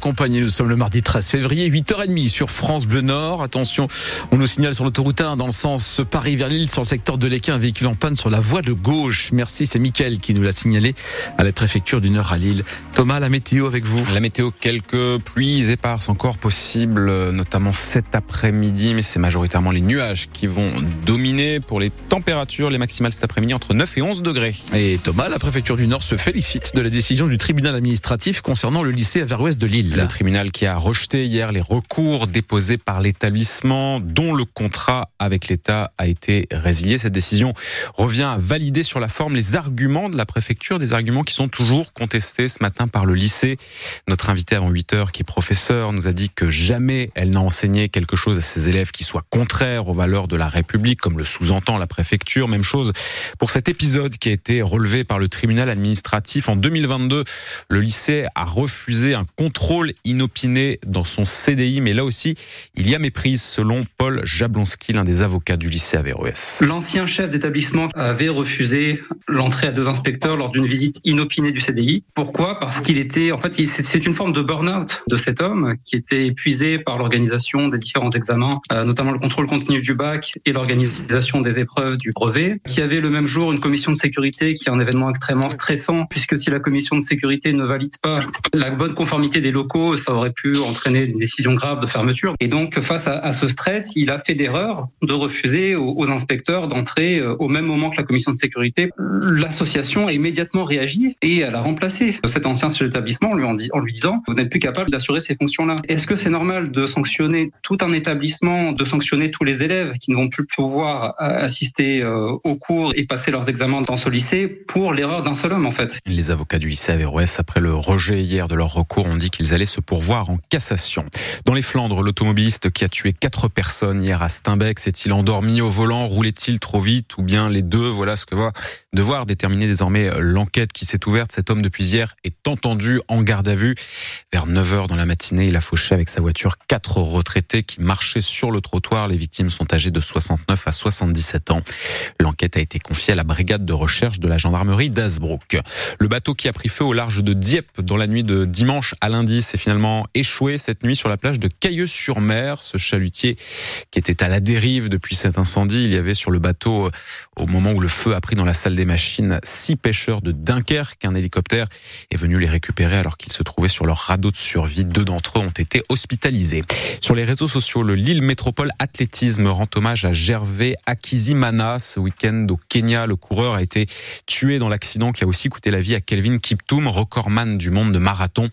Compagnie, nous sommes le mardi 13 février, 8h30 sur France Bleu Nord. Attention, on nous signale sur l'autoroute 1 dans le sens Paris vers Lille, sur le secteur de l'Équin, un véhicule en panne sur la voie de gauche. Merci, c'est Mickaël qui nous l'a signalé à la préfecture du Nord à Lille. Thomas, la météo avec vous La météo, quelques pluies éparses encore possibles, notamment cet après-midi, mais c'est majoritairement les nuages qui vont dominer pour les températures, les maximales cet après-midi entre 9 et 11 degrés. Et Thomas, la préfecture du Nord se félicite de la décision du tribunal administratif concernant le lycée Averroès de Lille. Le tribunal qui a rejeté hier les recours déposés par l'établissement dont le contrat avec l'État a été résilié. Cette décision revient à valider sur la forme les arguments de la préfecture, des arguments qui sont toujours contestés ce matin par le lycée. Notre invité avant 8 heures, qui est professeur, nous a dit que jamais elle n'a enseigné quelque chose à ses élèves qui soit contraire aux valeurs de la République, comme le sous-entend la préfecture. Même chose pour cet épisode qui a été relevé par le tribunal administratif en 2022. Le lycée a refusé un contrôle inopiné dans son CDI, mais là aussi, il y a méprise selon Paul Jablonski, l'un des avocats du lycée Averroès. L'ancien chef d'établissement avait refusé l'entrée à deux inspecteurs lors d'une visite inopinée du CDI. Pourquoi? Parce qu'il était, en fait, c'est une forme de burn-out de cet homme qui était épuisé par l'organisation des différents examens, euh, notamment le contrôle continu du bac et l'organisation des épreuves du brevet, qui avait le même jour une commission de sécurité qui est un événement extrêmement stressant, puisque si la commission de sécurité ne valide pas la bonne conformité des locaux, ça aurait pu entraîner une décision grave de fermeture. Et donc, face à, ce stress, il a fait l'erreur de refuser aux, inspecteurs d'entrer euh, au même moment que la commission de sécurité. L'association a immédiatement réagi et elle a remplacé cet ancien chef d'établissement en lui, en, lui disant vous n'êtes plus capable d'assurer ces fonctions-là. Est-ce que c'est normal de sanctionner tout un établissement, de sanctionner tous les élèves qui ne vont plus pouvoir euh, assister euh, aux cours et passer leurs examens dans ce lycée pour l'erreur d'un seul homme en fait? Les avocats du lycée Averroès, après le rejet hier de leur recours, ont dit qu'ils allaient se pourvoir en cassation. Dans les Flandres, l'automobiliste qui a tué quatre personnes hier à Steinbeck s'est-il endormi au volant, roulait-il trop vite? Ou bien les deux? Voilà ce que va devoir déterminer désormais l'enquête qui s'est ouverte. Cet homme depuis hier est entendu en garde à vue. Vers 9 h dans la matinée, il a fauché avec sa voiture quatre retraités qui marchaient sur le trottoir. Les victimes sont âgées de 69 à 77 ans. L'enquête a été confiée à la brigade de recherche de la gendarmerie d'Asbrook. Le bateau qui a pris feu au large de Dieppe dans la nuit de dimanche à lundi s'est finalement échoué cette nuit sur la plage de Cailleux-sur-Mer. Ce chalutier qui était à la dérive depuis cet incendie, il y avait sur le bateau, au moment où le feu a pris dans la salle des machines, six pêcheurs de Dunkerque. Un hélicoptère est venu les récupérer alors qu'ils se trouvaient sur leur radeau de survie. Deux d'entre eux ont été hospitalisés. Sur les réseaux sociaux, le Lille Métropole Athlétisme rend hommage à Gervais Akizimana. Ce week-end au Kenya, le coureur a été tué dans l'accident qui a aussi coûté la vie à Kelvin Kiptoum, recordman du monde de marathon.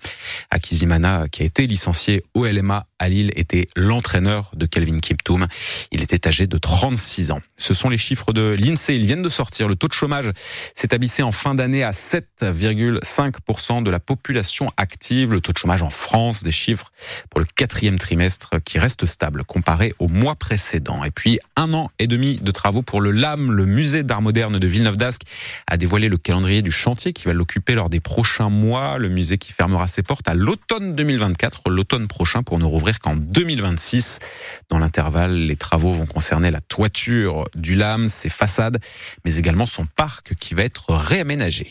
Akizimana, qui a été licencié au LMA à Lille, était l'entraîneur de Kelvin Kiptoum. Il était âgé de 36 ans. Ce sont les chiffres de l'INSEE. Ils viennent de sortir. Le taux de chômage s'établissait en fin d'année à 7,5% de la population active. Le taux de chômage en France, des chiffres pour le quatrième trimestre qui reste stable comparé au mois précédent. Et puis, un an et demi de travaux pour le LAM, le musée d'art moderne de Villeneuve d'Ascq, a dévoilé le calendrier du chantier qui va l'occuper lors des prochains mois. Le musée qui fermera ses portes à l'automne 2024, l'automne prochain pour ne rouvrir qu'en 2026. Dans l'intervalle, les travaux vont concerner la toiture du LAM, ses façades, mais également son parc qui va être réaménagé.